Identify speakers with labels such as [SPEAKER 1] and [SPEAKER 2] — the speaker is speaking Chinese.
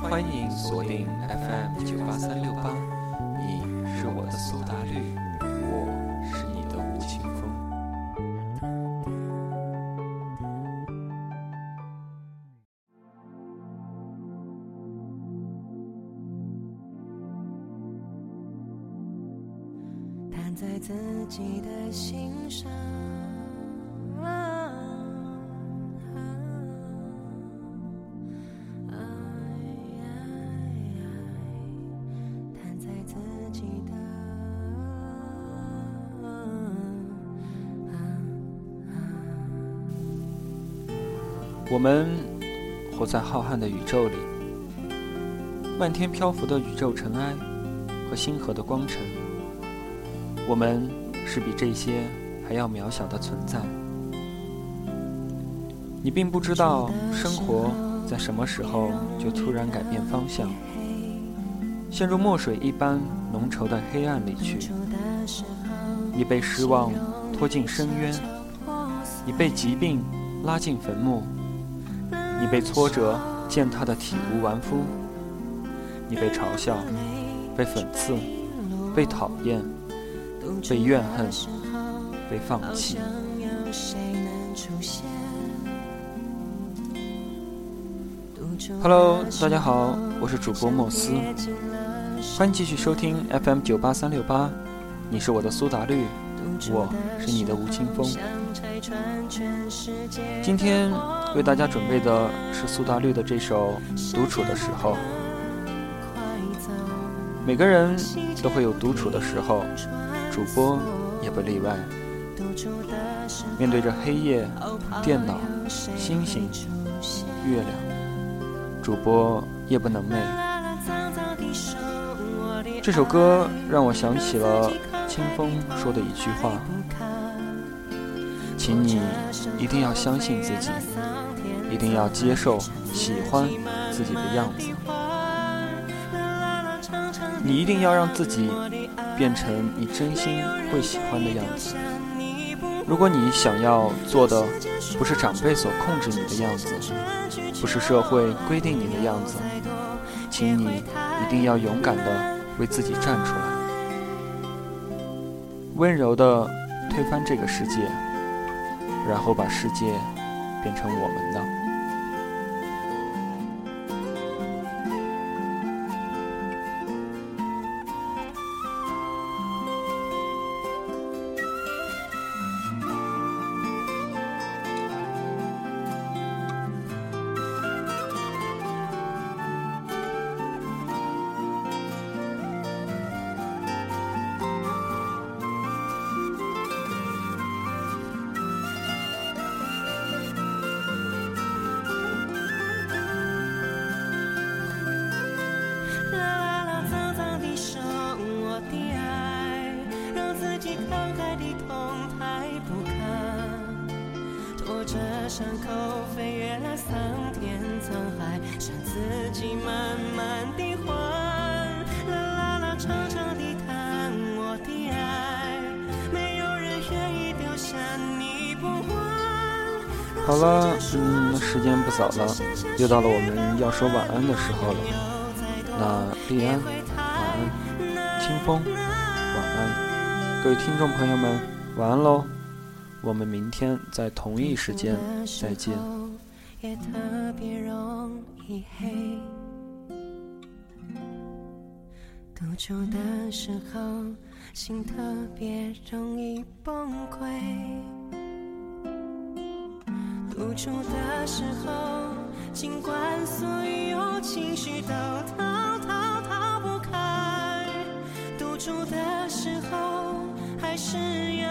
[SPEAKER 1] 欢迎锁定 FM 九八三六八，你是我的苏打绿，我是你的吴青峰。
[SPEAKER 2] 弹在自己的心上。
[SPEAKER 1] 我们活在浩瀚的宇宙里，漫天漂浮的宇宙尘埃和星河的光尘，我们是比这些还要渺小的存在。你并不知道，生活在什么时候就突然改变方向，陷入墨水一般浓稠的黑暗里去。你被失望拖进深渊，你被疾病拉进坟墓。你被挫折践踏得体无完肤，你被嘲笑、被讽刺、被讨厌、被怨恨、被放弃。Hello，大家好，我是主播莫斯，欢迎继续收听 FM 九八三六八，你是我的苏打绿，我是你的吴青峰。今天为大家准备的是苏打绿的这首《独处的时候》。每个人都会有独处的时候，主播也不例外。面对着黑夜、电脑、星星、月亮，主播夜不能寐。这首歌让我想起了清风说的一句话。请你一定要相信自己，一定要接受、喜欢自己的样子。你一定要让自己变成你真心会喜欢的样子。如果你想要做的不是长辈所控制你的样子，不是社会规定你的样子，请你一定要勇敢的为自己站出来，温柔的推翻这个世界。然后把世界变成我们的。
[SPEAKER 2] 伤口飞越了桑田沧海，向自己慢慢地还。啦啦啦，长长地谈我的爱，没有人愿意丢下你不还。
[SPEAKER 1] 好了，嗯，时间不早了，又到了我们要说晚安的时候了。那立安，晚安；清风，晚安。各位听众朋友们，晚安喽。我们明天在同一时间再见。
[SPEAKER 2] 也特别容易黑。独处的时候，心特别容易崩溃。独处的时候，尽管所有情绪都逃逃逃不开，独处的时候，还是有。